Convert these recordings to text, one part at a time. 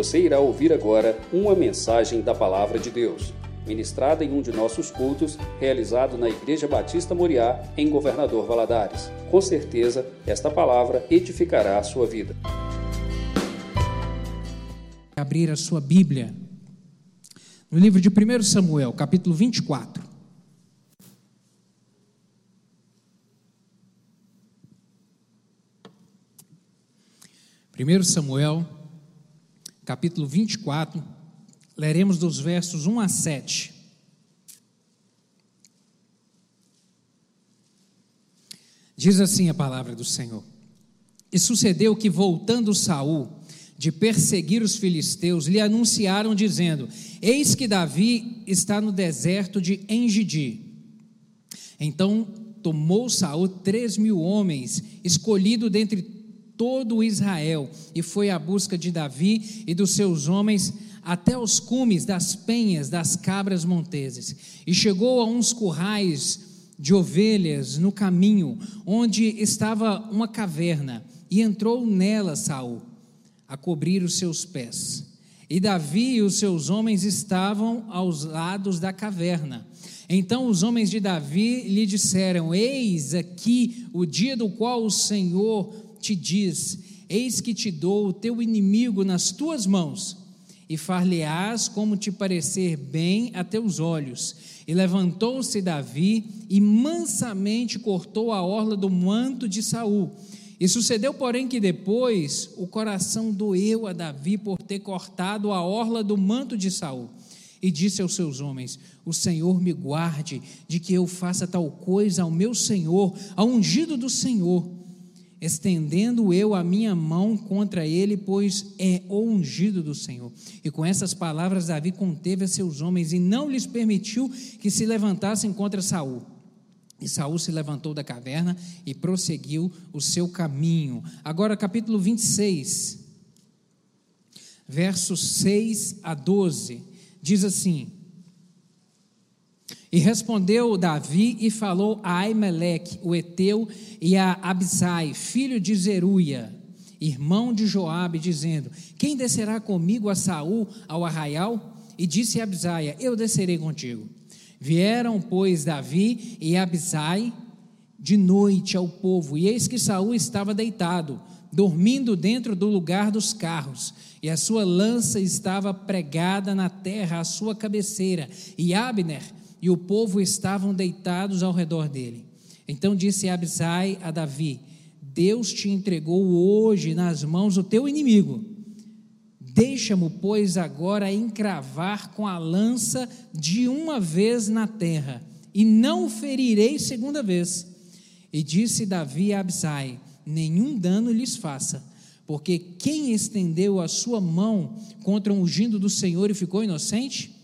Você irá ouvir agora uma mensagem da Palavra de Deus, ministrada em um de nossos cultos, realizado na Igreja Batista Moriá, em Governador Valadares. Com certeza, esta palavra edificará a sua vida. Abrir a sua Bíblia no livro de 1 Samuel, capítulo 24. Primeiro Samuel, capítulo 24, leremos dos versos 1 a 7. Diz assim a palavra do Senhor: E sucedeu que voltando Saul de perseguir os filisteus, lhe anunciaram dizendo: Eis que Davi está no deserto de Engidi. Então tomou Saul três mil homens, escolhido dentre todo Israel, e foi à busca de Davi e dos seus homens até os cumes das penhas das cabras monteses, e chegou a uns currais de ovelhas no caminho, onde estava uma caverna, e entrou nela Saul, a cobrir os seus pés. E Davi e os seus homens estavam aos lados da caverna. Então os homens de Davi lhe disseram: Eis aqui o dia do qual o Senhor te diz: Eis que te dou o teu inimigo nas tuas mãos, e far-lhe-ás como te parecer bem a teus olhos. E levantou-se Davi e mansamente cortou a orla do manto de Saul. E sucedeu, porém, que depois o coração doeu a Davi por ter cortado a orla do manto de Saul. E disse aos seus homens: O Senhor me guarde de que eu faça tal coisa ao meu Senhor, ao ungido do Senhor estendendo eu a minha mão contra ele, pois é ungido do Senhor. E com essas palavras Davi conteve a seus homens e não lhes permitiu que se levantassem contra Saul. E Saul se levantou da caverna e prosseguiu o seu caminho. Agora capítulo 26, versos 6 a 12, diz assim: e respondeu Davi e falou a Aimeleque, o Eteu, e a Abisai, filho de Zeruia, irmão de Joabe, dizendo: Quem descerá comigo a Saul ao arraial? E disse a Eu descerei contigo. Vieram, pois, Davi e Abisai de noite ao povo, e eis que Saul estava deitado, dormindo dentro do lugar dos carros, e a sua lança estava pregada na terra à sua cabeceira, e Abner e o povo estavam deitados ao redor dele. Então disse Abisai a Davi: Deus te entregou hoje nas mãos o teu inimigo. Deixa-mo, pois, agora encravar com a lança de uma vez na terra, e não o ferirei segunda vez. E disse Davi a Abisai: Nenhum dano lhes faça, porque quem estendeu a sua mão contra um ungindo do Senhor e ficou inocente?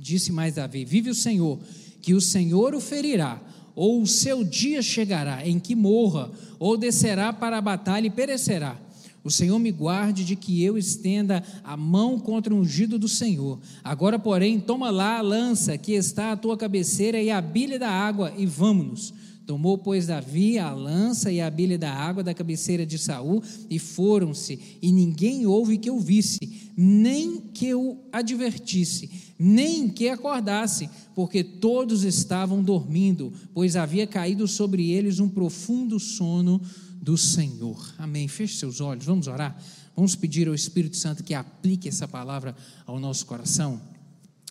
Disse mais Davi: Vive o Senhor, que o Senhor o ferirá, ou o seu dia chegará em que morra, ou descerá para a batalha e perecerá. O Senhor me guarde de que eu estenda a mão contra o ungido do Senhor. Agora, porém, toma lá a lança que está à tua cabeceira e a bilha da água, e vamos-nos. Tomou, pois, Davi a lança e a bilha da água da cabeceira de Saul e foram-se, e ninguém houve que o visse, nem que o advertisse, nem que acordasse, porque todos estavam dormindo, pois havia caído sobre eles um profundo sono do Senhor. Amém. Feche seus olhos, vamos orar. Vamos pedir ao Espírito Santo que aplique essa palavra ao nosso coração.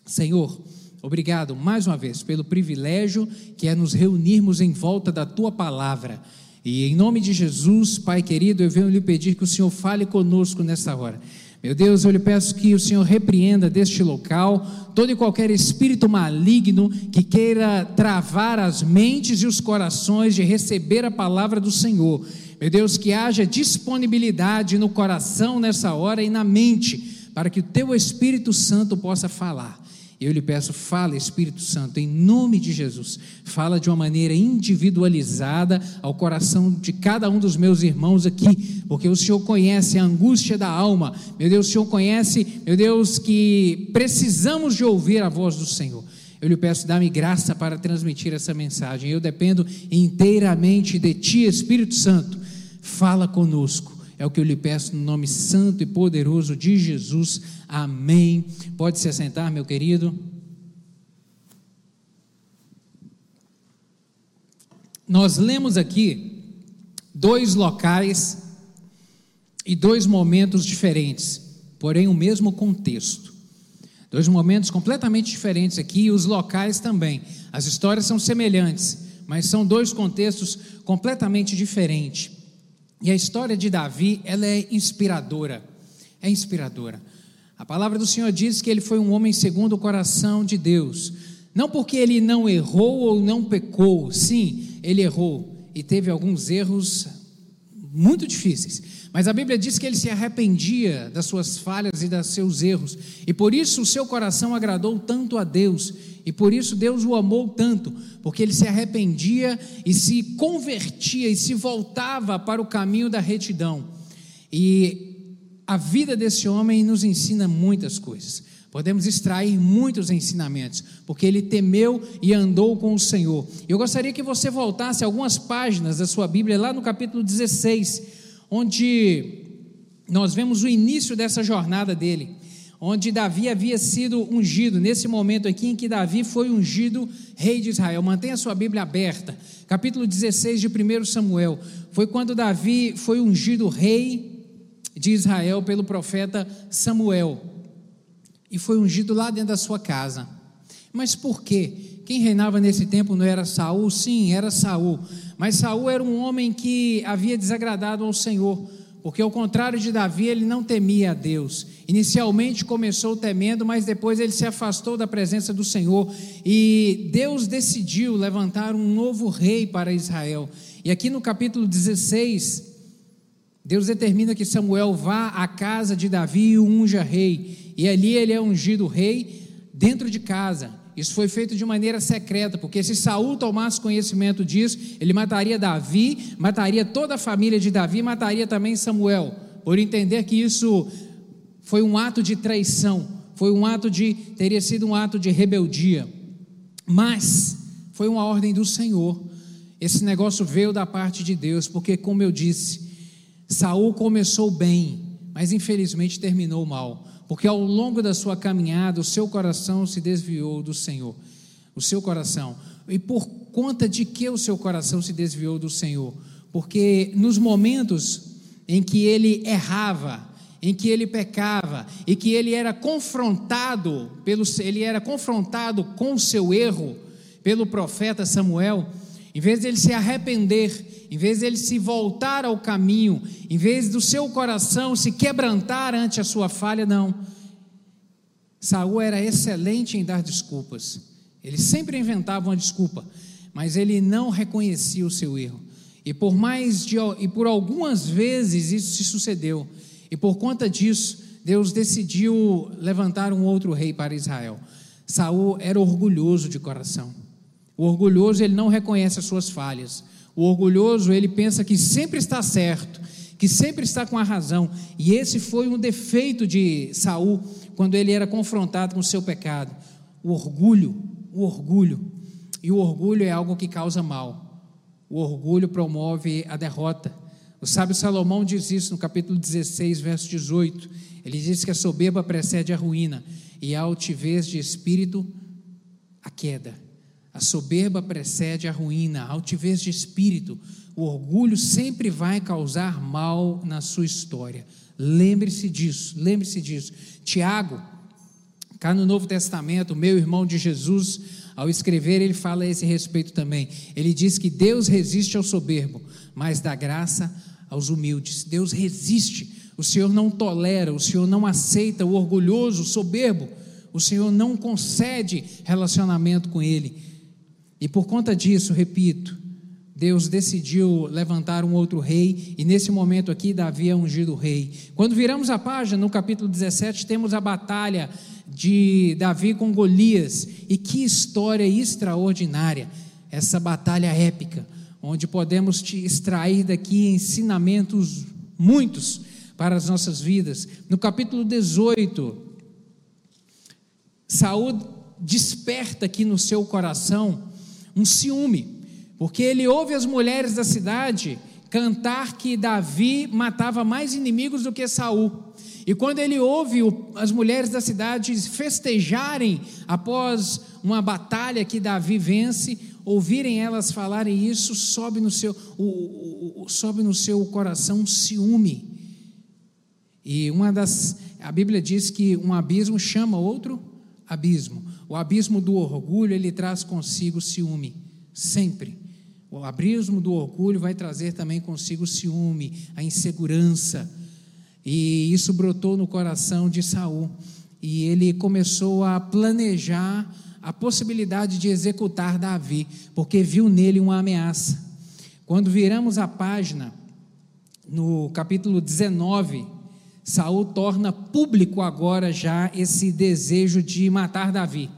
Senhor, Obrigado mais uma vez pelo privilégio que é nos reunirmos em volta da tua palavra. E em nome de Jesus, Pai querido, eu venho lhe pedir que o Senhor fale conosco nesta hora. Meu Deus, eu lhe peço que o Senhor repreenda deste local todo e qualquer espírito maligno que queira travar as mentes e os corações de receber a palavra do Senhor. Meu Deus, que haja disponibilidade no coração nessa hora e na mente, para que o teu Espírito Santo possa falar. Eu lhe peço, fala, Espírito Santo, em nome de Jesus. Fala de uma maneira individualizada ao coração de cada um dos meus irmãos aqui, porque o Senhor conhece a angústia da alma. Meu Deus, o Senhor conhece, meu Deus, que precisamos de ouvir a voz do Senhor. Eu lhe peço, dá-me graça para transmitir essa mensagem. Eu dependo inteiramente de Ti, Espírito Santo. Fala conosco É o que eu lhe peço no nome santo e poderoso de Jesus. Amém. Pode se assentar, meu querido. Nós lemos aqui dois locais e dois momentos diferentes, porém o mesmo contexto. Dois momentos completamente diferentes aqui e os locais também. As histórias são semelhantes, mas são dois contextos completamente diferentes. E a história de Davi, ela é inspiradora. É inspiradora. A palavra do Senhor diz que ele foi um homem segundo o coração de Deus. Não porque ele não errou ou não pecou, sim, ele errou e teve alguns erros muito difíceis. Mas a Bíblia diz que ele se arrependia das suas falhas e dos seus erros, e por isso o seu coração agradou tanto a Deus, e por isso Deus o amou tanto, porque ele se arrependia e se convertia e se voltava para o caminho da retidão. E a vida desse homem nos ensina muitas coisas. Podemos extrair muitos ensinamentos, porque ele temeu e andou com o Senhor. Eu gostaria que você voltasse algumas páginas da sua Bíblia, lá no capítulo 16, onde nós vemos o início dessa jornada dele, onde Davi havia sido ungido, nesse momento aqui em que Davi foi ungido rei de Israel. Mantenha sua Bíblia aberta, capítulo 16 de 1 Samuel. Foi quando Davi foi ungido rei de Israel pelo profeta Samuel e foi ungido lá dentro da sua casa. Mas por quê? Quem reinava nesse tempo não era Saul? Sim, era Saul. Mas Saul era um homem que havia desagradado ao Senhor, porque ao contrário de Davi, ele não temia a Deus. Inicialmente começou temendo, mas depois ele se afastou da presença do Senhor e Deus decidiu levantar um novo rei para Israel. E aqui no capítulo 16, Deus determina que Samuel vá à casa de Davi e o unja rei. E ali ele é ungido rei dentro de casa. Isso foi feito de maneira secreta, porque se Saul tomasse conhecimento disso, ele mataria Davi, mataria toda a família de Davi, mataria também Samuel, por entender que isso foi um ato de traição, foi um ato de teria sido um ato de rebeldia. Mas foi uma ordem do Senhor. Esse negócio veio da parte de Deus, porque como eu disse, Saul começou bem, mas infelizmente terminou mal, porque ao longo da sua caminhada o seu coração se desviou do Senhor. O seu coração. E por conta de que o seu coração se desviou do Senhor? Porque nos momentos em que ele errava, em que ele pecava e que ele era confrontado pelo ele era confrontado com o seu erro pelo profeta Samuel, em vez de ele se arrepender, em vez de ele se voltar ao caminho, em vez do seu coração se quebrantar ante a sua falha, não. Saul era excelente em dar desculpas. Ele sempre inventava uma desculpa, mas ele não reconhecia o seu erro. E por mais de, e por algumas vezes isso se sucedeu. E por conta disso, Deus decidiu levantar um outro rei para Israel. Saul era orgulhoso de coração. O orgulhoso, ele não reconhece as suas falhas. O orgulhoso, ele pensa que sempre está certo, que sempre está com a razão. E esse foi um defeito de Saul quando ele era confrontado com o seu pecado. O orgulho, o orgulho. E o orgulho é algo que causa mal. O orgulho promove a derrota. O sábio Salomão diz isso no capítulo 16, verso 18. Ele diz que a soberba precede a ruína e a altivez de espírito a queda. A soberba precede a ruína, a altivez de espírito. O orgulho sempre vai causar mal na sua história. Lembre-se disso, lembre-se disso. Tiago, cá no Novo Testamento, meu irmão de Jesus, ao escrever, ele fala a esse respeito também. Ele diz que Deus resiste ao soberbo, mas dá graça aos humildes. Deus resiste. O Senhor não tolera, o Senhor não aceita o orgulhoso, o soberbo. O Senhor não concede relacionamento com ele. E por conta disso, repito, Deus decidiu levantar um outro rei, e nesse momento aqui, Davi é ungido rei. Quando viramos a página, no capítulo 17, temos a batalha de Davi com Golias, e que história extraordinária, essa batalha épica, onde podemos te extrair daqui ensinamentos muitos para as nossas vidas. No capítulo 18, Saúl desperta aqui no seu coração um ciúme, porque ele ouve as mulheres da cidade cantar que Davi matava mais inimigos do que Saul. E quando ele ouve as mulheres da cidade festejarem após uma batalha que Davi vence, ouvirem elas falarem isso, sobe no seu, o, o, sobe no seu coração um ciúme. E uma das, a Bíblia diz que um abismo chama outro abismo. O abismo do orgulho, ele traz consigo ciúme, sempre. O abismo do orgulho vai trazer também consigo ciúme, a insegurança. E isso brotou no coração de Saul. E ele começou a planejar a possibilidade de executar Davi, porque viu nele uma ameaça. Quando viramos a página, no capítulo 19, Saul torna público agora já esse desejo de matar Davi.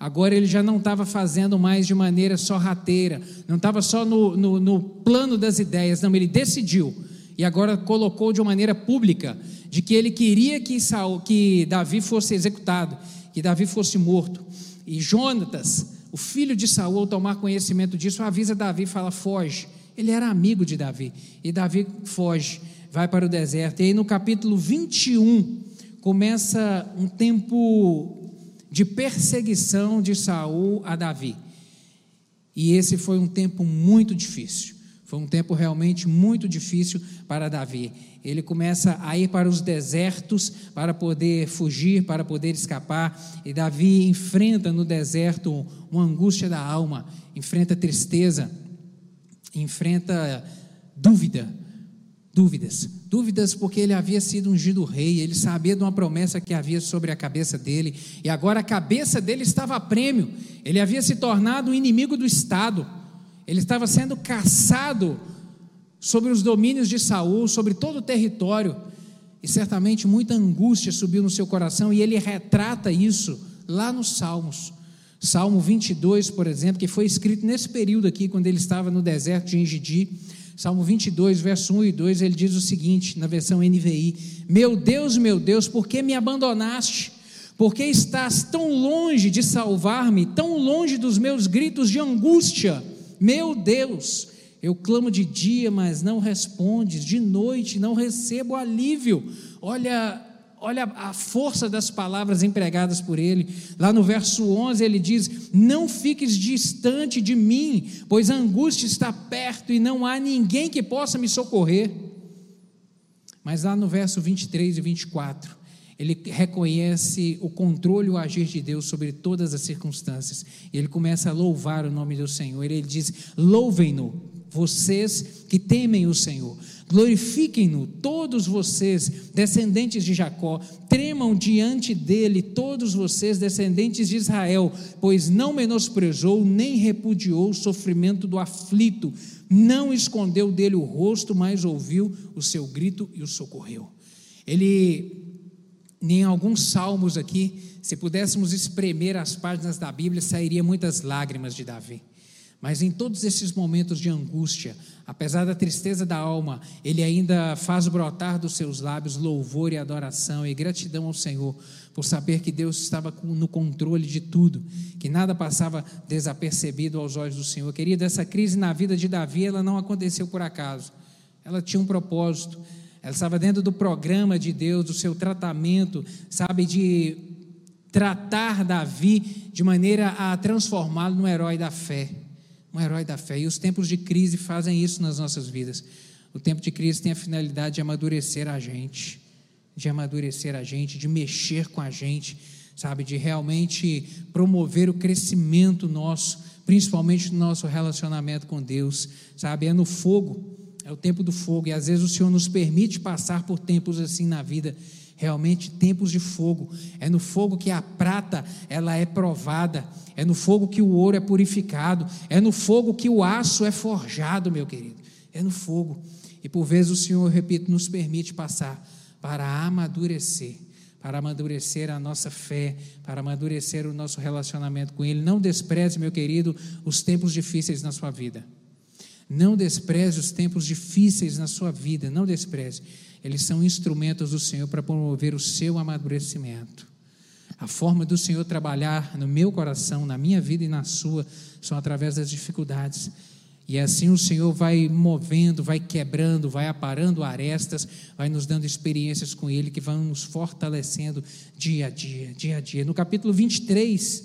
Agora ele já não estava fazendo mais de maneira sorrateira, não estava só no, no, no, plano das ideias, não, ele decidiu e agora colocou de uma maneira pública de que ele queria que, Saul, que Davi fosse executado, que Davi fosse morto. E Jonatas, o filho de Saul, ao tomar conhecimento disso, avisa Davi e fala: foge. Ele era amigo de Davi, e Davi foge, vai para o deserto. E aí no capítulo 21 começa um tempo de perseguição de Saul a Davi. E esse foi um tempo muito difícil. Foi um tempo realmente muito difícil para Davi. Ele começa a ir para os desertos para poder fugir, para poder escapar. E Davi enfrenta no deserto uma angústia da alma, enfrenta tristeza, enfrenta dúvida, dúvidas. Dúvidas porque ele havia sido ungido rei, ele sabia de uma promessa que havia sobre a cabeça dele, e agora a cabeça dele estava a prêmio. Ele havia se tornado um inimigo do Estado. Ele estava sendo caçado sobre os domínios de Saul, sobre todo o território. E certamente muita angústia subiu no seu coração, e ele retrata isso lá nos Salmos. Salmo 22, por exemplo, que foi escrito nesse período aqui, quando ele estava no deserto de Engidi. Salmo 22, verso 1 e 2, ele diz o seguinte, na versão NVI: Meu Deus, meu Deus, por que me abandonaste? Por que estás tão longe de salvar-me, tão longe dos meus gritos de angústia? Meu Deus, eu clamo de dia, mas não respondes, de noite não recebo alívio. Olha, olha a força das palavras empregadas por ele. Lá no verso 11 ele diz: Não fiques distante de mim, pois a angústia está perto e não há ninguém que possa me socorrer. Mas lá no verso 23 e 24, ele reconhece o controle e o agir de Deus sobre todas as circunstâncias. Ele começa a louvar o nome do Senhor. Ele diz: Louvem-no, vocês que temem o Senhor. Glorifiquem-no, todos vocês, descendentes de Jacó, tremam diante dele, todos vocês, descendentes de Israel, pois não menosprezou nem repudiou o sofrimento do aflito, não escondeu dele o rosto, mas ouviu o seu grito e o socorreu. Ele, em alguns salmos aqui, se pudéssemos espremer as páginas da Bíblia, sairia muitas lágrimas de Davi. Mas em todos esses momentos de angústia, apesar da tristeza da alma, ele ainda faz brotar dos seus lábios louvor e adoração e gratidão ao Senhor, por saber que Deus estava no controle de tudo, que nada passava desapercebido aos olhos do Senhor. Querido, essa crise na vida de Davi, ela não aconteceu por acaso. Ela tinha um propósito. Ela estava dentro do programa de Deus, do seu tratamento, sabe, de tratar Davi de maneira a transformá-lo no herói da fé um herói da fé. E os tempos de crise fazem isso nas nossas vidas. O tempo de crise tem a finalidade de amadurecer a gente, de amadurecer a gente, de mexer com a gente, sabe, de realmente promover o crescimento nosso, principalmente no nosso relacionamento com Deus, sabe? É no fogo, é o tempo do fogo, e às vezes o Senhor nos permite passar por tempos assim na vida realmente tempos de fogo. É no fogo que a prata ela é provada, é no fogo que o ouro é purificado, é no fogo que o aço é forjado, meu querido. É no fogo. E por vezes o Senhor, eu repito, nos permite passar para amadurecer, para amadurecer a nossa fé, para amadurecer o nosso relacionamento com Ele. Não despreze, meu querido, os tempos difíceis na sua vida. Não despreze os tempos difíceis na sua vida, não despreze. Eles são instrumentos do Senhor para promover o seu amadurecimento. A forma do Senhor trabalhar no meu coração, na minha vida e na sua, são através das dificuldades. E assim o Senhor vai movendo, vai quebrando, vai aparando arestas, vai nos dando experiências com Ele que vão nos fortalecendo dia a dia, dia a dia. No capítulo 23,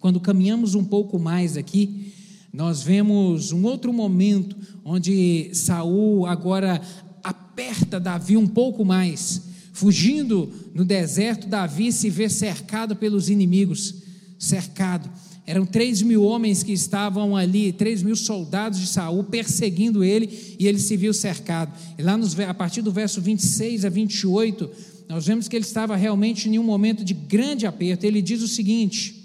quando caminhamos um pouco mais aqui, nós vemos um outro momento onde Saul agora aperta Davi um pouco mais. Fugindo no deserto, Davi se vê cercado pelos inimigos, cercado. Eram três mil homens que estavam ali, três mil soldados de Saul perseguindo ele, e ele se viu cercado. E lá nos, a partir do verso 26 a 28, nós vemos que ele estava realmente em um momento de grande aperto. Ele diz o seguinte: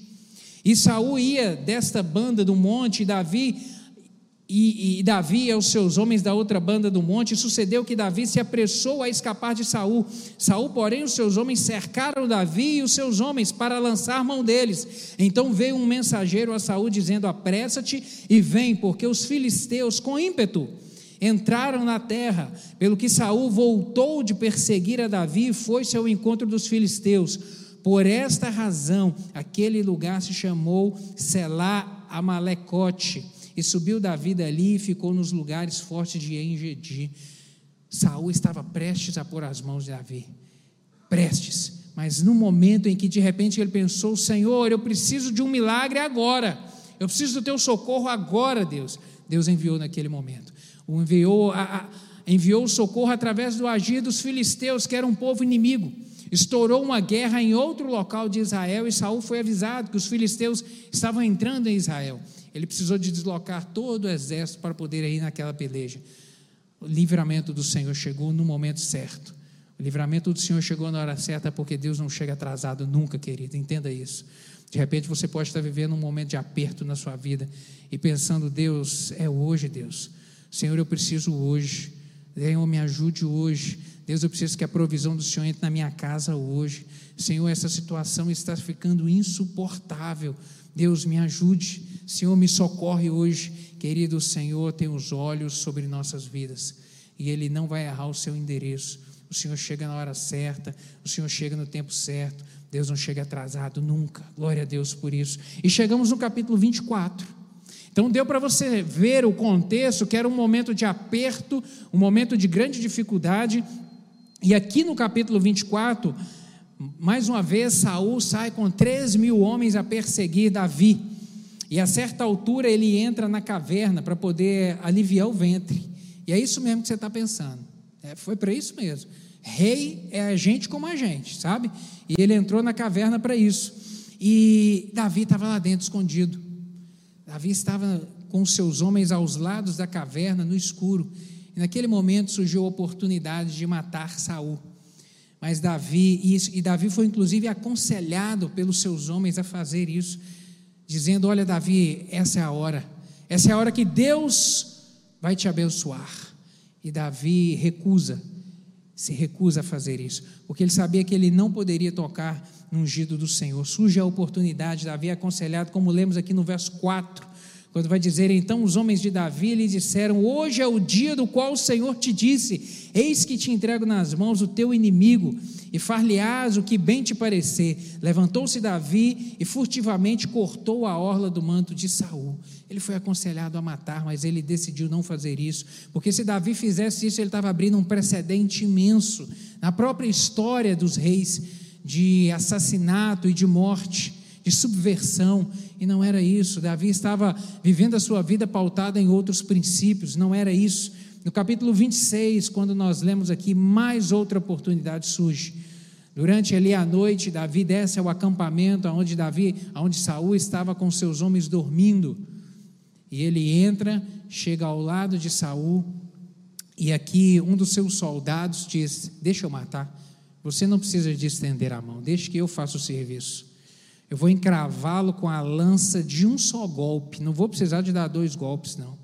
E Saul ia desta banda do monte, e Davi e, e, Davi e os seus homens da outra banda do monte, sucedeu que Davi se apressou a escapar de Saul. Saul, porém, os seus homens cercaram Davi e os seus homens para lançar mão deles. Então veio um mensageiro a Saul dizendo: Apressa-te e vem, porque os filisteus com ímpeto entraram na terra. Pelo que Saul voltou de perseguir a Davi e foi-se ao encontro dos filisteus. Por esta razão, aquele lugar se chamou Selá Amalecote e subiu Davi dali e ficou nos lugares fortes de Engedi. Saul estava prestes a pôr as mãos de Davi. Prestes. Mas no momento em que de repente ele pensou: Senhor, eu preciso de um milagre agora. Eu preciso do teu socorro agora, Deus. Deus enviou naquele momento. O enviou, a, a, enviou socorro através do agir dos filisteus, que era um povo inimigo. Estourou uma guerra em outro local de Israel e Saul foi avisado que os filisteus estavam entrando em Israel. Ele precisou de deslocar todo o exército para poder ir naquela peleja. O livramento do Senhor chegou no momento certo. O livramento do Senhor chegou na hora certa porque Deus não chega atrasado nunca, querido. Entenda isso. De repente você pode estar vivendo um momento de aperto na sua vida e pensando: Deus, é hoje, Deus. Senhor, eu preciso hoje. Senhor, me ajude hoje. Deus, eu preciso que a provisão do Senhor entre na minha casa hoje. Senhor, essa situação está ficando insuportável. Deus, me ajude. Senhor, me socorre hoje. Querido Senhor, tem os olhos sobre nossas vidas e Ele não vai errar o seu endereço. O Senhor chega na hora certa, o Senhor chega no tempo certo. Deus não chega atrasado nunca. Glória a Deus por isso. E chegamos no capítulo 24. Então deu para você ver o contexto, que era um momento de aperto, um momento de grande dificuldade. E aqui no capítulo 24, mais uma vez, Saul sai com 3 mil homens a perseguir Davi. E a certa altura ele entra na caverna para poder aliviar o ventre. E é isso mesmo que você está pensando. É, foi para isso mesmo. Rei é a gente como a gente, sabe? E ele entrou na caverna para isso. E Davi estava lá dentro, escondido. Davi estava com seus homens aos lados da caverna, no escuro. E naquele momento surgiu a oportunidade de matar Saul. Mas Davi, e Davi foi inclusive aconselhado pelos seus homens a fazer isso dizendo: Olha, Davi, essa é a hora, essa é a hora que Deus vai te abençoar. E Davi recusa, se recusa a fazer isso, porque ele sabia que ele não poderia tocar no ungido do Senhor. Surge a oportunidade, Davi é aconselhado, como lemos aqui no verso 4, quando vai dizer: Então os homens de Davi lhe disseram: Hoje é o dia do qual o Senhor te disse: Eis que te entrego nas mãos o teu inimigo e far-lhe-ás o que bem te parecer. Levantou-se Davi e furtivamente cortou a orla do manto de Saul. Ele foi aconselhado a matar, mas ele decidiu não fazer isso, porque se Davi fizesse isso, ele estava abrindo um precedente imenso na própria história dos reis de assassinato e de morte, de subversão, e não era isso. Davi estava vivendo a sua vida pautada em outros princípios, não era isso. No capítulo 26, quando nós lemos aqui, mais outra oportunidade surge. Durante ali a noite, Davi desce ao acampamento onde Davi, onde Saul estava com seus homens dormindo. E ele entra, chega ao lado de Saul, e aqui um dos seus soldados diz: Deixa eu matar. Você não precisa de estender a mão, deixe que eu faça o serviço. Eu vou encravá-lo com a lança de um só golpe. Não vou precisar de dar dois golpes, não.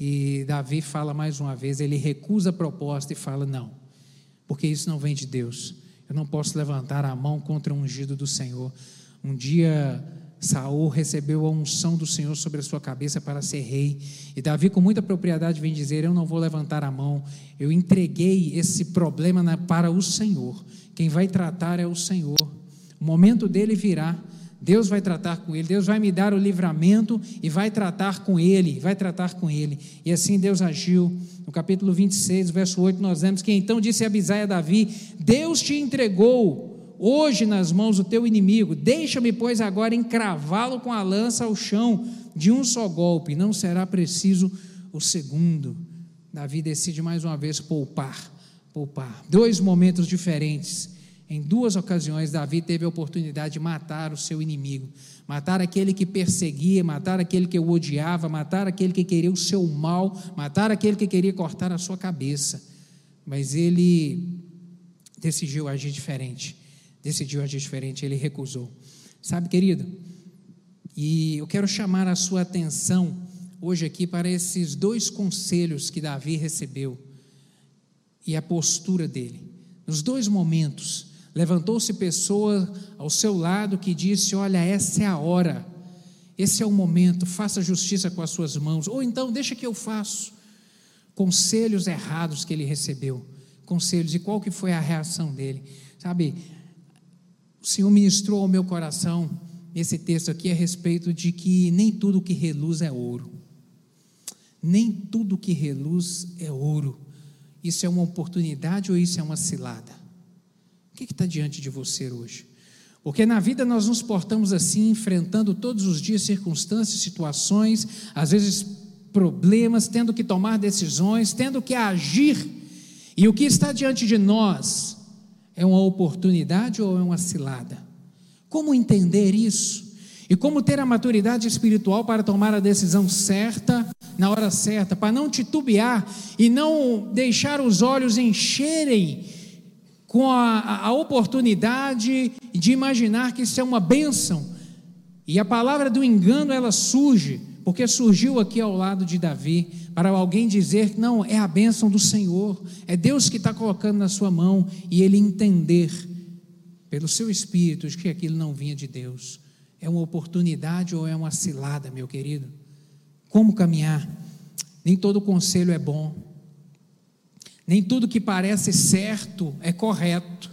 E Davi fala mais uma vez, ele recusa a proposta e fala: não, porque isso não vem de Deus. Eu não posso levantar a mão contra o ungido do Senhor. Um dia Saul recebeu a unção do Senhor sobre a sua cabeça para ser rei. E Davi, com muita propriedade, vem dizer: Eu não vou levantar a mão. Eu entreguei esse problema para o Senhor. Quem vai tratar é o Senhor. O momento dele virá. Deus vai tratar com ele, Deus vai me dar o livramento e vai tratar com ele, vai tratar com ele. E assim Deus agiu. No capítulo 26, verso 8, nós vemos que então disse Abisai a Davi: Deus te entregou hoje nas mãos do teu inimigo, deixa-me, pois, agora encravá-lo com a lança ao chão de um só golpe, não será preciso o segundo. Davi decide mais uma vez poupar, poupar. Dois momentos diferentes em duas ocasiões, Davi teve a oportunidade de matar o seu inimigo, matar aquele que perseguia, matar aquele que o odiava, matar aquele que queria o seu mal, matar aquele que queria cortar a sua cabeça. Mas ele decidiu agir diferente, decidiu agir diferente, ele recusou. Sabe, querido, e eu quero chamar a sua atenção hoje aqui para esses dois conselhos que Davi recebeu e a postura dele. Nos dois momentos, Levantou-se pessoa ao seu lado que disse: Olha, essa é a hora, esse é o momento, faça justiça com as suas mãos, ou então deixa que eu faço. Conselhos errados que ele recebeu, conselhos, e qual que foi a reação dele? Sabe, o Senhor ministrou ao meu coração esse texto aqui a respeito de que nem tudo que reluz é ouro, nem tudo que reluz é ouro. Isso é uma oportunidade ou isso é uma cilada? Que está diante de você hoje? Porque na vida nós nos portamos assim, enfrentando todos os dias circunstâncias, situações, às vezes problemas, tendo que tomar decisões, tendo que agir. E o que está diante de nós é uma oportunidade ou é uma cilada? Como entender isso? E como ter a maturidade espiritual para tomar a decisão certa, na hora certa, para não titubear e não deixar os olhos encherem com a, a oportunidade de imaginar que isso é uma bênção. E a palavra do engano ela surge, porque surgiu aqui ao lado de Davi, para alguém dizer não, é a bênção do Senhor, é Deus que está colocando na sua mão, e ele entender, pelo seu espírito, de que aquilo não vinha de Deus. É uma oportunidade ou é uma cilada, meu querido? Como caminhar? Nem todo conselho é bom, nem tudo que parece certo é correto.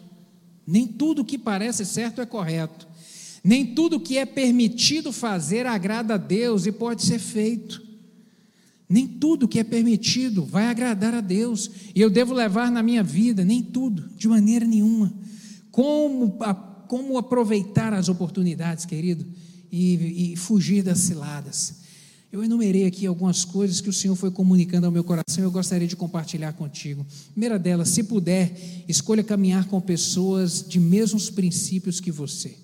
Nem tudo que parece certo é correto. Nem tudo que é permitido fazer agrada a Deus e pode ser feito. Nem tudo que é permitido vai agradar a Deus e eu devo levar na minha vida, nem tudo, de maneira nenhuma. Como, como aproveitar as oportunidades, querido, e, e fugir das ciladas. Eu enumerei aqui algumas coisas que o Senhor foi comunicando ao meu coração e eu gostaria de compartilhar contigo. primeira delas, se puder, escolha caminhar com pessoas de mesmos princípios que você.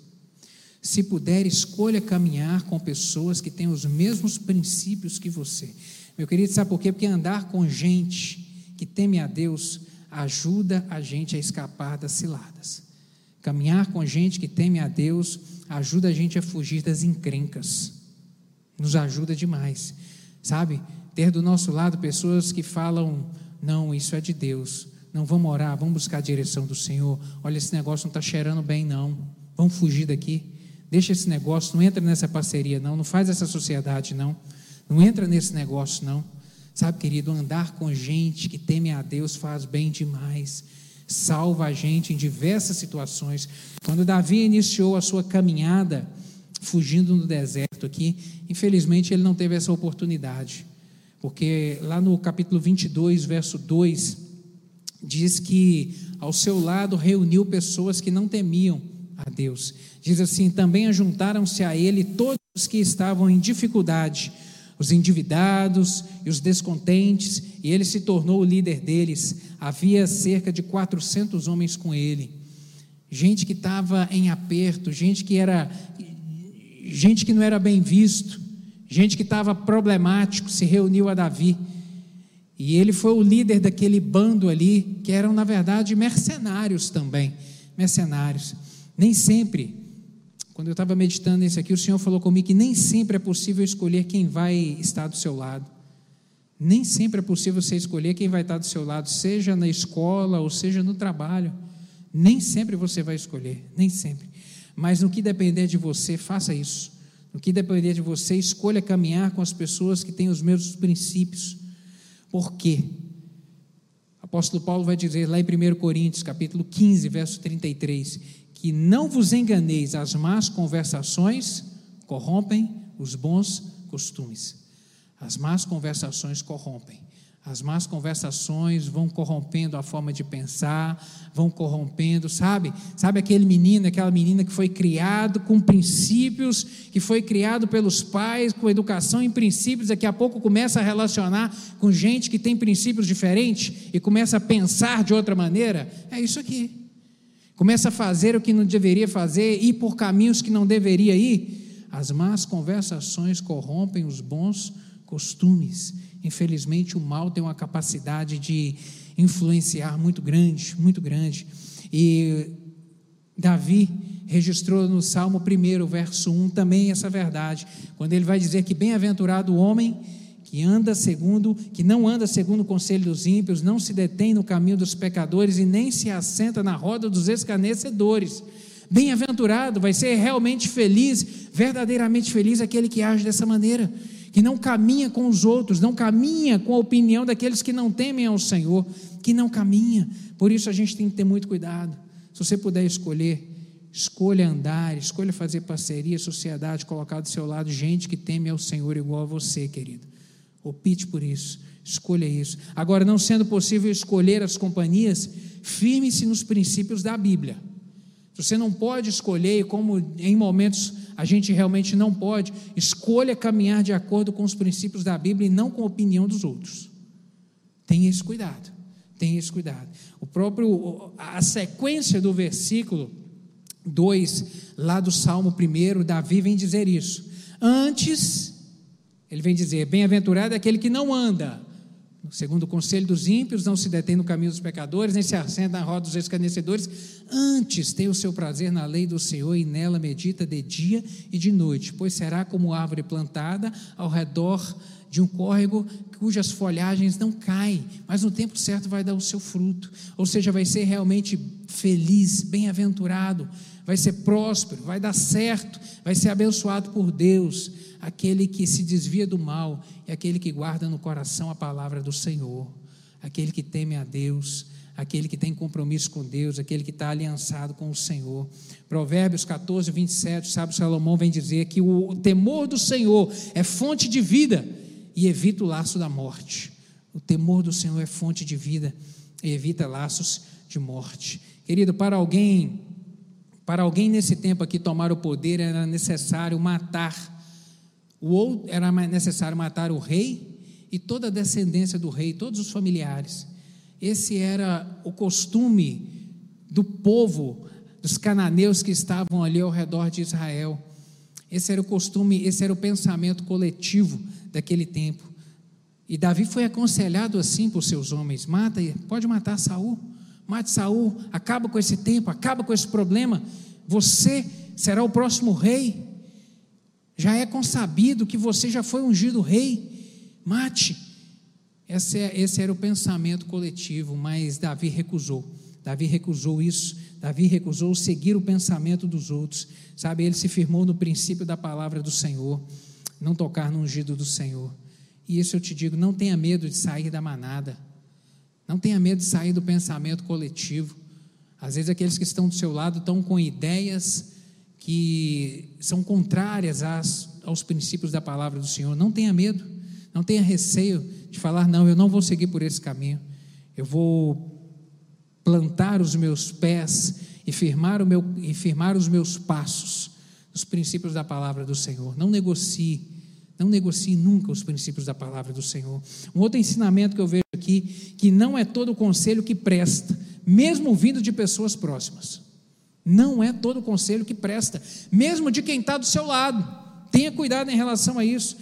Se puder, escolha caminhar com pessoas que têm os mesmos princípios que você. Meu querido, sabe por quê? Porque andar com gente que teme a Deus ajuda a gente a escapar das ciladas. Caminhar com gente que teme a Deus ajuda a gente a fugir das encrencas nos ajuda demais, sabe? Ter do nosso lado pessoas que falam: não, isso é de Deus, não vamos orar, vamos buscar a direção do Senhor. Olha, esse negócio não está cheirando bem, não. Vamos fugir daqui. Deixa esse negócio, não entra nessa parceria, não. Não faz essa sociedade, não. Não entra nesse negócio, não. Sabe, querido, andar com gente que teme a Deus faz bem demais. Salva a gente em diversas situações. Quando Davi iniciou a sua caminhada, fugindo no deserto aqui. Infelizmente, ele não teve essa oportunidade, porque lá no capítulo 22, verso 2, diz que ao seu lado reuniu pessoas que não temiam a Deus. Diz assim: também ajuntaram-se a ele todos os que estavam em dificuldade, os endividados e os descontentes, e ele se tornou o líder deles. Havia cerca de 400 homens com ele. Gente que estava em aperto, gente que era gente que não era bem visto, gente que estava problemático, se reuniu a Davi. E ele foi o líder daquele bando ali, que eram, na verdade, mercenários também. Mercenários. Nem sempre, quando eu estava meditando nisso aqui, o Senhor falou comigo que nem sempre é possível escolher quem vai estar do seu lado. Nem sempre é possível você escolher quem vai estar do seu lado, seja na escola ou seja no trabalho. Nem sempre você vai escolher, nem sempre. Mas no que depender de você, faça isso. No que depender de você, escolha caminhar com as pessoas que têm os mesmos princípios. Por quê? O apóstolo Paulo vai dizer lá em 1 Coríntios, capítulo 15, verso 33, que não vos enganeis, as más conversações corrompem os bons costumes. As más conversações corrompem. As más conversações vão corrompendo a forma de pensar, vão corrompendo, sabe? Sabe aquele menino, aquela menina que foi criado com princípios, que foi criado pelos pais, com educação em princípios, daqui a pouco começa a relacionar com gente que tem princípios diferentes e começa a pensar de outra maneira? É isso aqui. Começa a fazer o que não deveria fazer, ir por caminhos que não deveria ir. As más conversações corrompem os bons costumes. Infelizmente, o mal tem uma capacidade de influenciar muito grande, muito grande. E Davi registrou no Salmo 1, verso 1, também essa verdade, quando ele vai dizer que bem-aventurado o homem que anda segundo, que não anda segundo o conselho dos ímpios, não se detém no caminho dos pecadores e nem se assenta na roda dos escarnecedores. Bem-aventurado, vai ser realmente feliz, verdadeiramente feliz aquele que age dessa maneira que não caminha com os outros, não caminha com a opinião daqueles que não temem ao Senhor, que não caminha. Por isso a gente tem que ter muito cuidado. Se você puder escolher, escolha andar, escolha fazer parceria, sociedade, colocar do seu lado gente que teme ao Senhor igual a você, querido. Opte por isso, escolha isso. Agora, não sendo possível escolher as companhias, firme-se nos princípios da Bíblia. Você não pode escolher, como em momentos a gente realmente não pode, escolha caminhar de acordo com os princípios da Bíblia e não com a opinião dos outros. Tenha esse cuidado. Tenha esse cuidado. O próprio a sequência do versículo 2 lá do Salmo 1, Davi vem dizer isso. Antes ele vem dizer: Bem-aventurado é aquele que não anda Segundo o conselho dos ímpios, não se detém no caminho dos pecadores, nem se assenta na roda dos escarnecedores. Antes tem o seu prazer na lei do Senhor e nela medita de dia e de noite, pois será como árvore plantada ao redor de um córrego cujas folhagens não caem, mas no tempo certo vai dar o seu fruto. Ou seja, vai ser realmente feliz, bem-aventurado, vai ser próspero, vai dar certo, vai ser abençoado por Deus aquele que se desvia do mal e aquele que guarda no coração a palavra do Senhor, aquele que teme a Deus, aquele que tem compromisso com Deus, aquele que está aliançado com o Senhor. Provérbios 14, 27, sabe, Salomão vem dizer que o temor do Senhor é fonte de vida e evita o laço da morte. O temor do Senhor é fonte de vida e evita laços de morte. Querido, para alguém, para alguém nesse tempo aqui tomar o poder era necessário matar o outro, era necessário matar o rei e toda a descendência do rei, todos os familiares. Esse era o costume do povo, dos cananeus que estavam ali ao redor de Israel. Esse era o costume, esse era o pensamento coletivo daquele tempo. E Davi foi aconselhado assim por seus homens: mata, pode matar Saul, mate Saul, acaba com esse tempo, acaba com esse problema. Você será o próximo rei. Já é consabido que você já foi ungido rei. Mate. Esse, é, esse era o pensamento coletivo, mas Davi recusou. Davi recusou isso. Davi recusou seguir o pensamento dos outros. Sabe, ele se firmou no princípio da palavra do Senhor, não tocar no ungido do Senhor. E isso eu te digo, não tenha medo de sair da manada. Não tenha medo de sair do pensamento coletivo. Às vezes aqueles que estão do seu lado estão com ideias que são contrárias às, aos princípios da palavra do Senhor. Não tenha medo, não tenha receio de falar, não, eu não vou seguir por esse caminho. Eu vou plantar os meus pés e firmar, o meu, e firmar os meus passos nos princípios da palavra do Senhor. Não negocie, não negocie nunca os princípios da palavra do Senhor. Um outro ensinamento que eu vejo aqui, que não é todo conselho que presta, mesmo vindo de pessoas próximas. Não é todo conselho que presta, mesmo de quem está do seu lado. Tenha cuidado em relação a isso.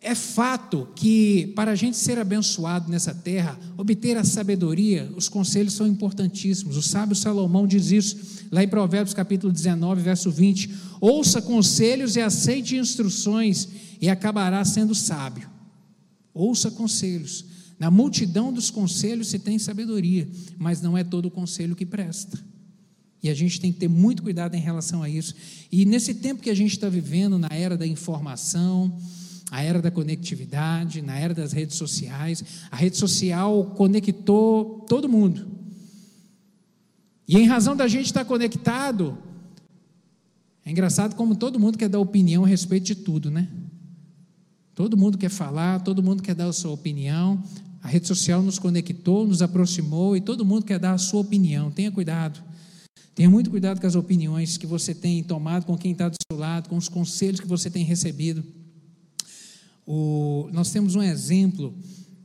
É fato que para a gente ser abençoado nessa terra, obter a sabedoria, os conselhos são importantíssimos. O sábio Salomão diz isso lá em Provérbios capítulo 19, verso 20: Ouça conselhos e aceite instruções, e acabará sendo sábio. Ouça conselhos. Na multidão dos conselhos se tem sabedoria, mas não é todo conselho que presta. E a gente tem que ter muito cuidado em relação a isso. E nesse tempo que a gente está vivendo, na era da informação, a era da conectividade, na era das redes sociais, a rede social conectou todo mundo. E em razão da gente estar conectado, é engraçado como todo mundo quer dar opinião a respeito de tudo, né? Todo mundo quer falar, todo mundo quer dar a sua opinião. A rede social nos conectou, nos aproximou e todo mundo quer dar a sua opinião. Tenha cuidado. Tenha muito cuidado com as opiniões que você tem tomado, com quem está do seu lado, com os conselhos que você tem recebido. O, nós temos um exemplo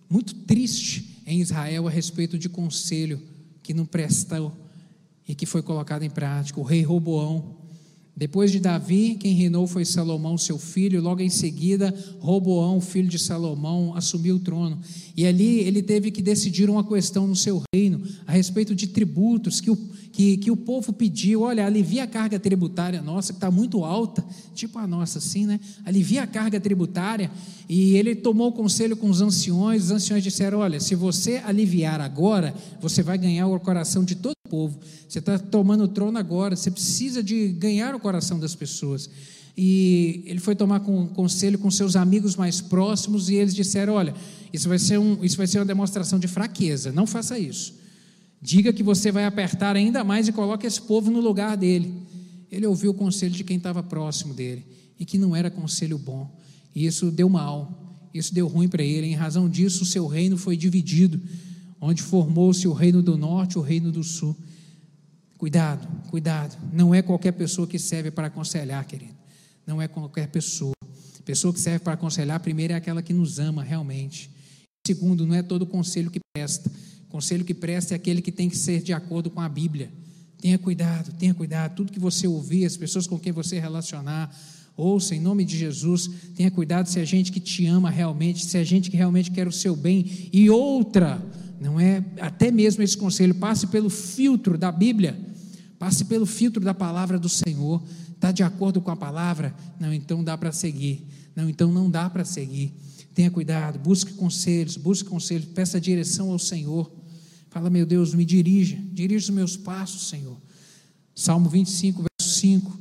muito triste em Israel a respeito de conselho que não prestou e que foi colocado em prática. O rei Roboão depois de Davi, quem reinou foi Salomão, seu filho. Logo em seguida, Roboão, filho de Salomão, assumiu o trono. E ali ele teve que decidir uma questão no seu reino a respeito de tributos que o, que, que o povo pediu. Olha, alivia a carga tributária nossa, que está muito alta, tipo a nossa, assim, né? Alivia a carga tributária. E ele tomou conselho com os anciões. Os anciões disseram: Olha, se você aliviar agora, você vai ganhar o coração de todo povo. Você está tomando o trono agora, você precisa de ganhar o coração das pessoas. E ele foi tomar com, conselho com seus amigos mais próximos e eles disseram: Olha, isso vai, ser um, isso vai ser uma demonstração de fraqueza, não faça isso. Diga que você vai apertar ainda mais e coloque esse povo no lugar dele. Ele ouviu o conselho de quem estava próximo dele e que não era conselho bom. E isso deu mal, isso deu ruim para ele. Em razão disso, o seu reino foi dividido onde formou-se o reino do norte e o reino do sul. Cuidado, cuidado. Não é qualquer pessoa que serve para aconselhar, querido. Não é qualquer pessoa. Pessoa que serve para aconselhar, primeiro é aquela que nos ama realmente. Segundo, não é todo conselho que presta. Conselho que presta é aquele que tem que ser de acordo com a Bíblia. Tenha cuidado, tenha cuidado. Tudo que você ouvir, as pessoas com quem você relacionar, ouça em nome de Jesus. Tenha cuidado se é gente que te ama realmente, se é gente que realmente quer o seu bem. E outra, não é até mesmo esse conselho, passe pelo filtro da Bíblia, passe pelo filtro da palavra do Senhor, está de acordo com a palavra? Não, então dá para seguir, não, então não dá para seguir. Tenha cuidado, busque conselhos, busque conselhos, peça direção ao Senhor. Fala, meu Deus, me dirija, dirija os meus passos, Senhor. Salmo 25, verso 5.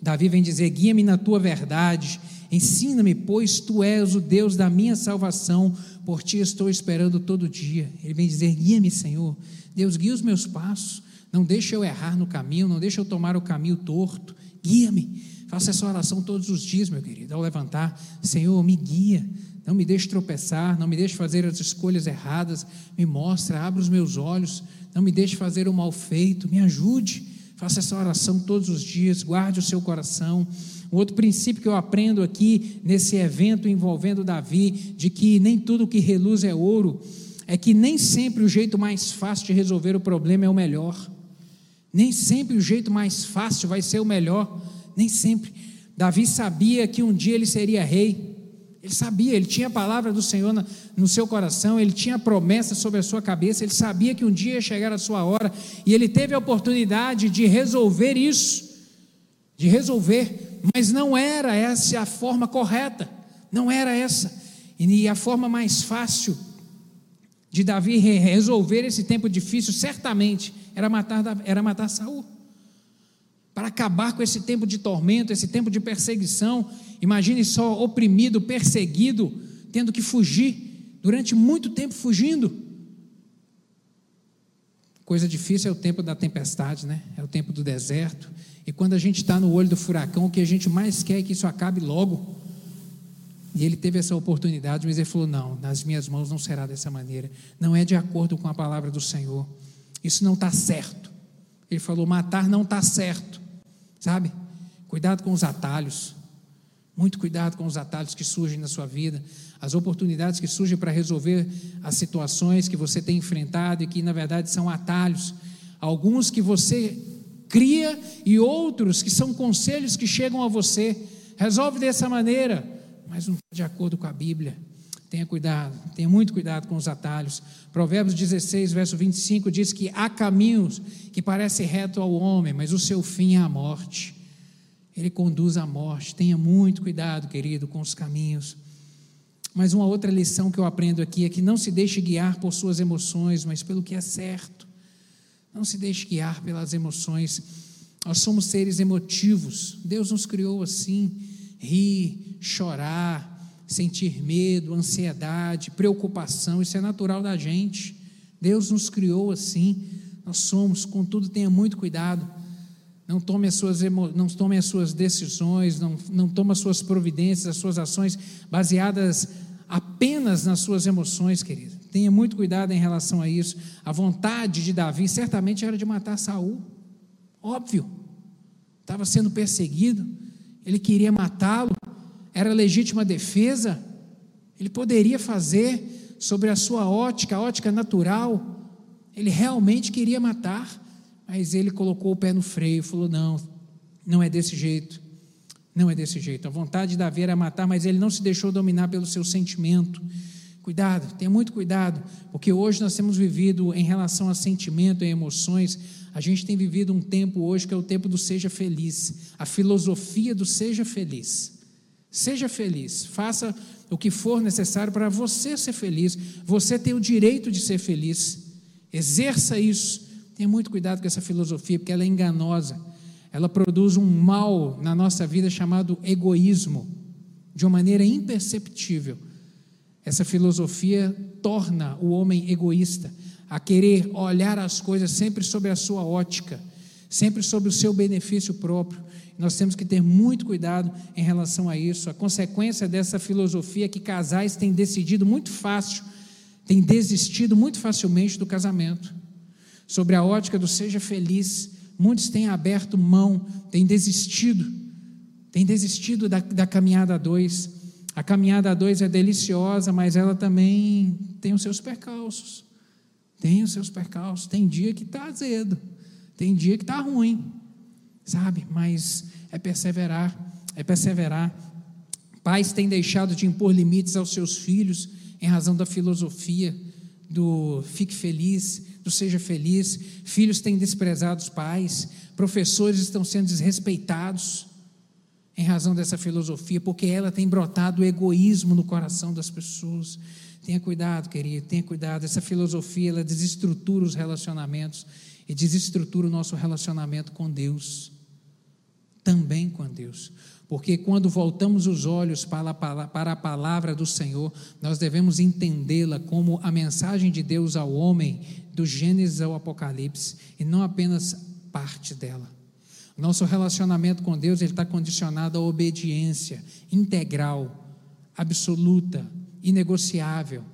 Davi vem dizer: guia-me na tua verdade, ensina-me, pois tu és o Deus da minha salvação por ti estou esperando todo dia. Ele vem dizer: guia-me, Senhor. Deus, guia os meus passos. Não deixa eu errar no caminho, não deixa eu tomar o caminho torto. Guia-me. Faça essa oração todos os dias, meu querido, ao levantar. Senhor, me guia. Não me deixe tropeçar, não me deixe fazer as escolhas erradas. Me mostra, abra os meus olhos. Não me deixe fazer o mal feito. Me ajude. Faça essa oração todos os dias. Guarde o seu coração. Um outro princípio que eu aprendo aqui nesse evento envolvendo Davi, de que nem tudo que reluz é ouro, é que nem sempre o jeito mais fácil de resolver o problema é o melhor. Nem sempre o jeito mais fácil vai ser o melhor, nem sempre. Davi sabia que um dia ele seria rei. Ele sabia, ele tinha a palavra do Senhor no seu coração, ele tinha a promessa sobre a sua cabeça, ele sabia que um dia ia chegar a sua hora, e ele teve a oportunidade de resolver isso, de resolver mas não era essa a forma correta, não era essa. E a forma mais fácil de Davi resolver esse tempo difícil, certamente, era matar, era matar Saul. Para acabar com esse tempo de tormento, esse tempo de perseguição, imagine só oprimido, perseguido, tendo que fugir, durante muito tempo fugindo. Coisa difícil é o tempo da tempestade, né? É o tempo do deserto, e quando a gente está no olho do furacão, o que a gente mais quer é que isso acabe logo. E ele teve essa oportunidade, mas ele falou: não, nas minhas mãos não será dessa maneira. Não é de acordo com a palavra do Senhor. Isso não está certo. Ele falou: matar não está certo. Sabe? Cuidado com os atalhos. Muito cuidado com os atalhos que surgem na sua vida, as oportunidades que surgem para resolver as situações que você tem enfrentado e que na verdade são atalhos. Alguns que você cria e outros que são conselhos que chegam a você. Resolve dessa maneira, mas não de acordo com a Bíblia. Tenha cuidado, tenha muito cuidado com os atalhos. Provérbios 16, verso 25 diz que há caminhos que parecem reto ao homem, mas o seu fim é a morte. Ele conduz à morte. Tenha muito cuidado, querido, com os caminhos. Mas uma outra lição que eu aprendo aqui é que não se deixe guiar por suas emoções, mas pelo que é certo. Não se deixe guiar pelas emoções. Nós somos seres emotivos. Deus nos criou assim: rir, chorar, sentir medo, ansiedade, preocupação. Isso é natural da gente. Deus nos criou assim. Nós somos, contudo, tenha muito cuidado. Não tome as suas, não tome as suas decisões, não, não tome as suas providências, as suas ações baseadas apenas nas suas emoções, querido. Tenha muito cuidado em relação a isso. A vontade de Davi certamente era de matar Saul. Óbvio. Estava sendo perseguido, ele queria matá-lo, era legítima defesa. Ele poderia fazer sobre a sua ótica, a ótica natural. Ele realmente queria matar, mas ele colocou o pé no freio e falou: não, não é desse jeito. Não é desse jeito. A vontade de Davi era matar, mas ele não se deixou dominar pelo seu sentimento. Cuidado, tenha muito cuidado, porque hoje nós temos vivido em relação a sentimento e emoções, a gente tem vivido um tempo hoje que é o tempo do seja feliz, a filosofia do seja feliz. Seja feliz, faça o que for necessário para você ser feliz. Você tem o direito de ser feliz. Exerça isso. Tenha muito cuidado com essa filosofia, porque ela é enganosa. Ela produz um mal na nossa vida chamado egoísmo, de uma maneira imperceptível. Essa filosofia torna o homem egoísta, a querer olhar as coisas sempre sobre a sua ótica, sempre sobre o seu benefício próprio. Nós temos que ter muito cuidado em relação a isso. A consequência dessa filosofia é que casais têm decidido muito fácil, têm desistido muito facilmente do casamento. Sobre a ótica do seja feliz, muitos têm aberto mão, têm desistido, têm desistido da, da caminhada a dois. A caminhada a dois é deliciosa, mas ela também tem os seus percalços. Tem os seus percalços. Tem dia que está azedo, tem dia que está ruim sabe? Mas é perseverar, é perseverar. Pais têm deixado de impor limites aos seus filhos em razão da filosofia do fique feliz, do seja feliz. Filhos têm desprezado os pais, professores estão sendo desrespeitados em razão dessa filosofia, porque ela tem brotado o egoísmo no coração das pessoas. Tenha cuidado, querido, tenha cuidado. Essa filosofia ela desestrutura os relacionamentos e desestrutura o nosso relacionamento com Deus também com Deus. Porque quando voltamos os olhos para a, palavra do Senhor, nós devemos entendê-la como a mensagem de Deus ao homem, do Gênesis ao Apocalipse, e não apenas parte dela. Nosso relacionamento com Deus está condicionado à obediência integral, absoluta, inegociável.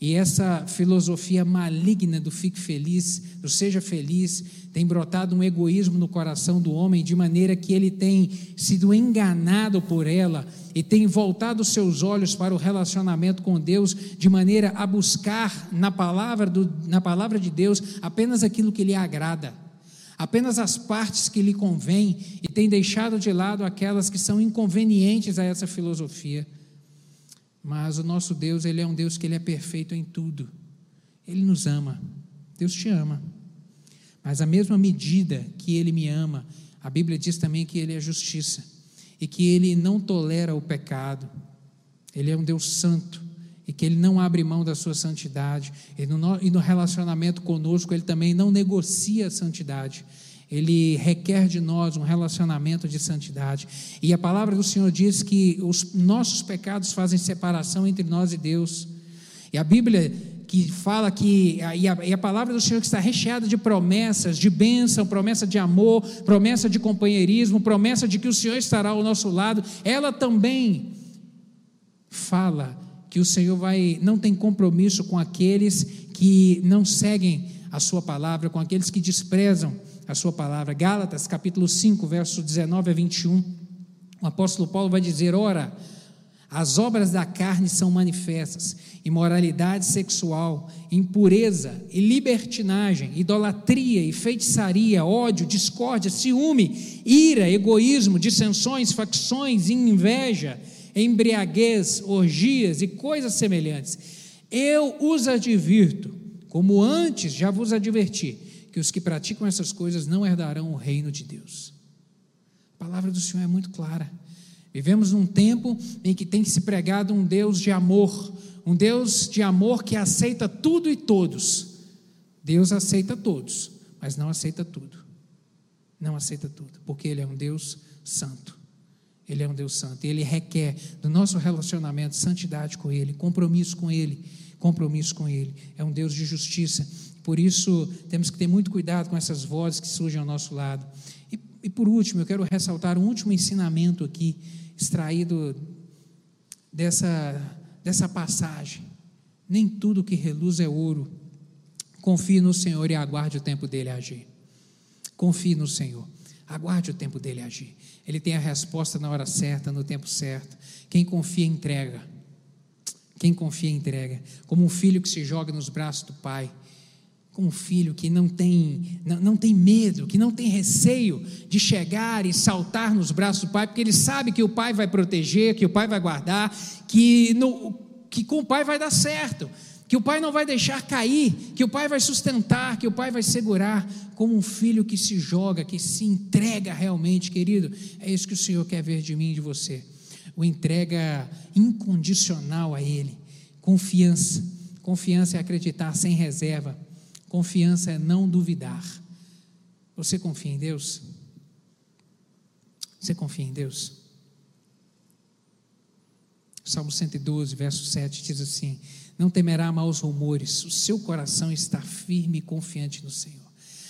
E essa filosofia maligna do fique feliz, do seja feliz, tem brotado um egoísmo no coração do homem, de maneira que ele tem sido enganado por ela e tem voltado seus olhos para o relacionamento com Deus, de maneira a buscar na palavra, do, na palavra de Deus apenas aquilo que lhe agrada, apenas as partes que lhe convêm, e tem deixado de lado aquelas que são inconvenientes a essa filosofia. Mas o nosso Deus, ele é um Deus que ele é perfeito em tudo. Ele nos ama. Deus te ama. Mas a mesma medida que ele me ama, a Bíblia diz também que ele é justiça e que ele não tolera o pecado. Ele é um Deus santo e que ele não abre mão da sua santidade. E no, e no relacionamento conosco, ele também não negocia a santidade ele requer de nós um relacionamento de santidade. E a palavra do Senhor diz que os nossos pecados fazem separação entre nós e Deus. E a Bíblia que fala que, e a, e a palavra do Senhor que está recheada de promessas, de bênção, promessa de amor, promessa de companheirismo, promessa de que o Senhor estará ao nosso lado, ela também fala que o Senhor vai, não tem compromisso com aqueles que não seguem a sua palavra, com aqueles que desprezam a sua palavra. Gálatas, capítulo 5, verso 19 a 21. O apóstolo Paulo vai dizer: Ora, as obras da carne são manifestas: imoralidade sexual, impureza e libertinagem, idolatria e feitiçaria, ódio, discórdia, ciúme, ira, egoísmo, dissensões, facções, inveja, embriaguez, orgias e coisas semelhantes. Eu os advirto, como antes já vos adverti, que os que praticam essas coisas não herdarão o reino de Deus. A palavra do Senhor é muito clara. Vivemos num tempo em que tem que se pregado um Deus de amor, um Deus de amor que aceita tudo e todos. Deus aceita todos, mas não aceita tudo. Não aceita tudo, porque Ele é um Deus santo. Ele é um Deus santo Ele requer do nosso relacionamento santidade com Ele, compromisso com Ele, compromisso com Ele. É um Deus de justiça Por isso, temos que ter muito cuidado com essas vozes que surgem ao nosso lado. E, e por último, eu quero ressaltar um último ensinamento aqui, extraído dessa, dessa passagem. Nem tudo que reluz é ouro. Confie no Senhor e aguarde o tempo dele agir. Confie no Senhor. Aguarde o tempo dele agir. Ele tem a resposta na hora certa, no tempo certo. Quem confia, entrega. Quem confia, entrega. Como um filho que se joga nos braços do pai. Como um filho que não tem, não, não tem medo, que não tem receio de chegar e saltar nos braços do pai, porque ele sabe que o pai vai proteger, que o pai vai guardar, que, no, que com o pai vai dar certo que o pai não vai deixar cair, que o pai vai sustentar, que o pai vai segurar, como um filho que se joga, que se entrega realmente, querido. É isso que o Senhor quer ver de mim e de você. O entrega incondicional a Ele. Confiança. Confiança é acreditar sem reserva. Confiança é não duvidar. Você confia em Deus? Você confia em Deus? Salmo 112, verso 7 diz assim: não temerá maus rumores, o seu coração está firme e confiante no Senhor.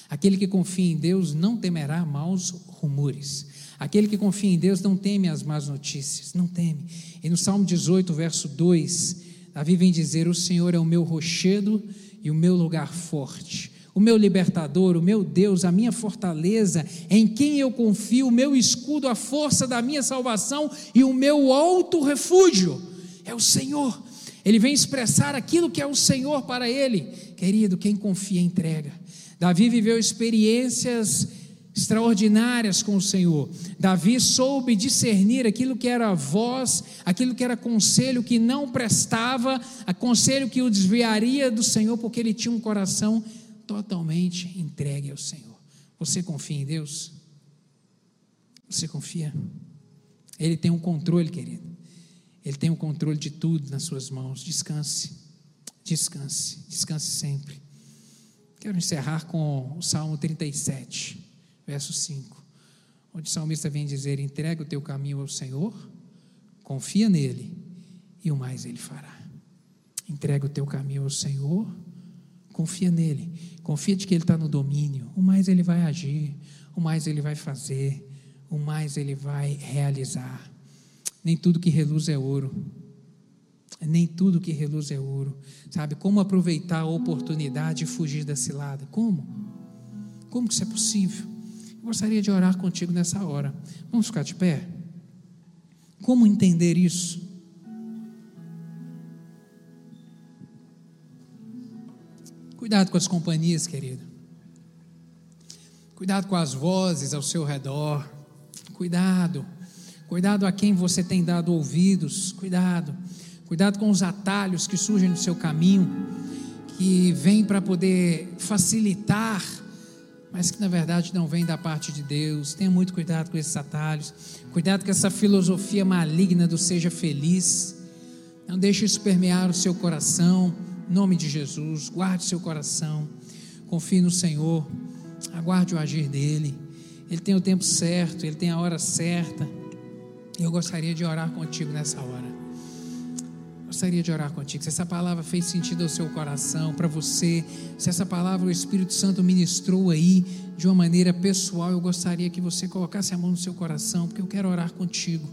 Aquele que confia em Deus não temerá maus rumores. Aquele que confia em Deus não teme as más notícias, não teme. E no Salmo 18, verso 2, Davi vem dizer: O Senhor é o meu rochedo e o meu lugar forte, o meu libertador, o meu Deus, a minha fortaleza, em quem eu confio, o meu escudo, a força da minha salvação e o meu alto refúgio. É o Senhor. Ele vem expressar aquilo que é o Senhor para ele. Querido, quem confia, entrega. Davi viveu experiências extraordinárias com o Senhor. Davi soube discernir aquilo que era voz, aquilo que era conselho que não prestava, conselho que o desviaria do Senhor, porque ele tinha um coração totalmente entregue ao Senhor. Você confia em Deus? Você confia? Ele tem um controle, querido. Ele tem o controle de tudo nas suas mãos. Descanse, descanse, descanse sempre. Quero encerrar com o Salmo 37, verso 5, onde o salmista vem dizer: entrega o teu caminho ao Senhor, confia nele, e o mais ele fará. Entrega o teu caminho ao Senhor, confia nele, confia de que ele está no domínio, o mais ele vai agir, o mais ele vai fazer, o mais ele vai realizar. Nem tudo que reluz é ouro. Nem tudo que reluz é ouro. Sabe como aproveitar a oportunidade e fugir da cilada? Como? Como que isso é possível? Eu gostaria de orar contigo nessa hora. Vamos ficar de pé? Como entender isso? Cuidado com as companhias, querido. Cuidado com as vozes ao seu redor. Cuidado. Cuidado a quem você tem dado ouvidos, cuidado. Cuidado com os atalhos que surgem no seu caminho, que vêm para poder facilitar, mas que na verdade não vêm da parte de Deus. Tenha muito cuidado com esses atalhos. Cuidado com essa filosofia maligna do seja feliz. Não deixe isso permear o seu coração. Em nome de Jesus, guarde seu coração. Confie no Senhor. Aguarde o agir dele. Ele tem o tempo certo, ele tem a hora certa. Eu gostaria de orar contigo nessa hora. Gostaria de orar contigo. Se essa palavra fez sentido ao seu coração, para você, se essa palavra o Espírito Santo ministrou aí de uma maneira pessoal, eu gostaria que você colocasse a mão no seu coração, porque eu quero orar contigo.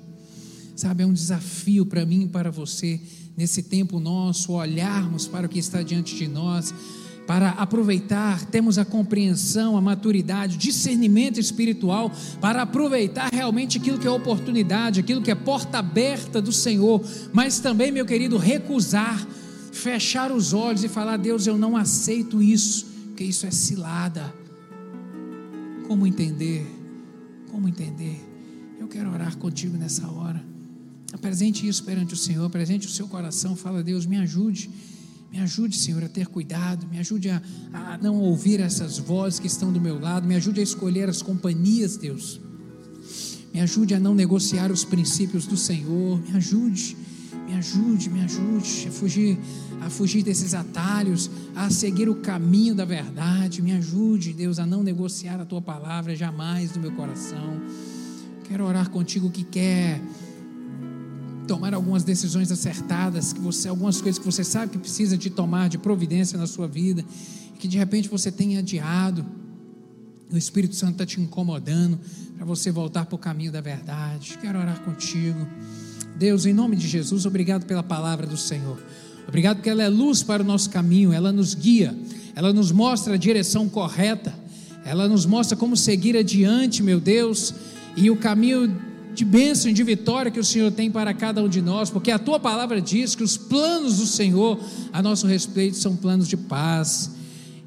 Sabe, é um desafio para mim e para você, nesse tempo nosso, olharmos para o que está diante de nós para aproveitar, temos a compreensão, a maturidade, discernimento espiritual para aproveitar realmente aquilo que é oportunidade, aquilo que é porta aberta do Senhor, mas também, meu querido, recusar, fechar os olhos e falar: Deus, eu não aceito isso, porque isso é cilada. Como entender? Como entender? Eu quero orar contigo nessa hora. Apresente isso perante o Senhor, apresente o seu coração, fala: Deus, me ajude me ajude, Senhor, a ter cuidado, me ajude a, a, não ouvir essas vozes que estão do meu lado, me ajude a escolher as companhias, Deus. Me ajude a não negociar os princípios do Senhor, me ajude, me ajude, me ajude a fugir, a fugir desses atalhos, a seguir o caminho da verdade. Me ajude, Deus, a não negociar a tua palavra jamais no meu coração. Quero orar contigo que quer tomar algumas decisões acertadas, que você algumas coisas que você sabe que precisa de tomar de providência na sua vida, que de repente você tem adiado. O Espírito Santo está te incomodando para você voltar para o caminho da verdade. Quero orar contigo. Deus, em nome de Jesus, obrigado pela palavra do Senhor. Obrigado porque ela é luz para o nosso caminho, ela nos guia, ela nos mostra a direção correta, ela nos mostra como seguir adiante, meu Deus, e o caminho de bênção e de vitória que o Senhor tem para cada um de nós, porque a tua palavra diz que os planos do Senhor a nosso respeito são planos de paz.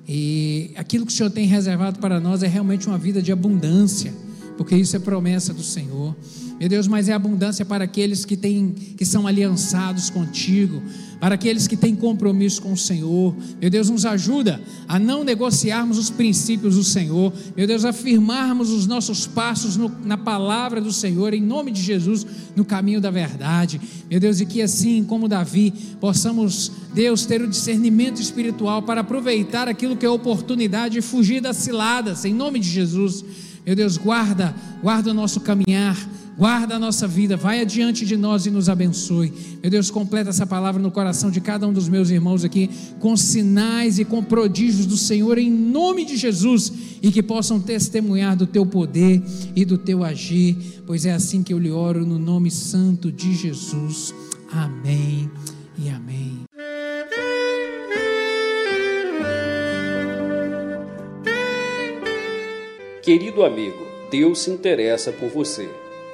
E aquilo que o Senhor tem reservado para nós é realmente uma vida de abundância, porque isso é promessa do Senhor. Meu Deus, mas é abundância para aqueles que têm, que são aliançados contigo, para aqueles que têm compromisso com o Senhor. Meu Deus, nos ajuda a não negociarmos os princípios do Senhor. Meu Deus, afirmarmos os nossos passos no, na palavra do Senhor, em nome de Jesus, no caminho da verdade. Meu Deus, e que assim como Davi, possamos, Deus, ter o discernimento espiritual para aproveitar aquilo que é oportunidade e fugir das ciladas, em nome de Jesus. Meu Deus, guarda, guarda o nosso caminhar guarda a nossa vida, vai adiante de nós e nos abençoe. Meu Deus, completa essa palavra no coração de cada um dos meus irmãos aqui, com sinais e com prodígios do Senhor, em nome de Jesus, e que possam testemunhar do teu poder e do teu agir, pois é assim que eu lhe oro, no nome santo de Jesus. Amém e amém. Querido amigo, Deus se interessa por você.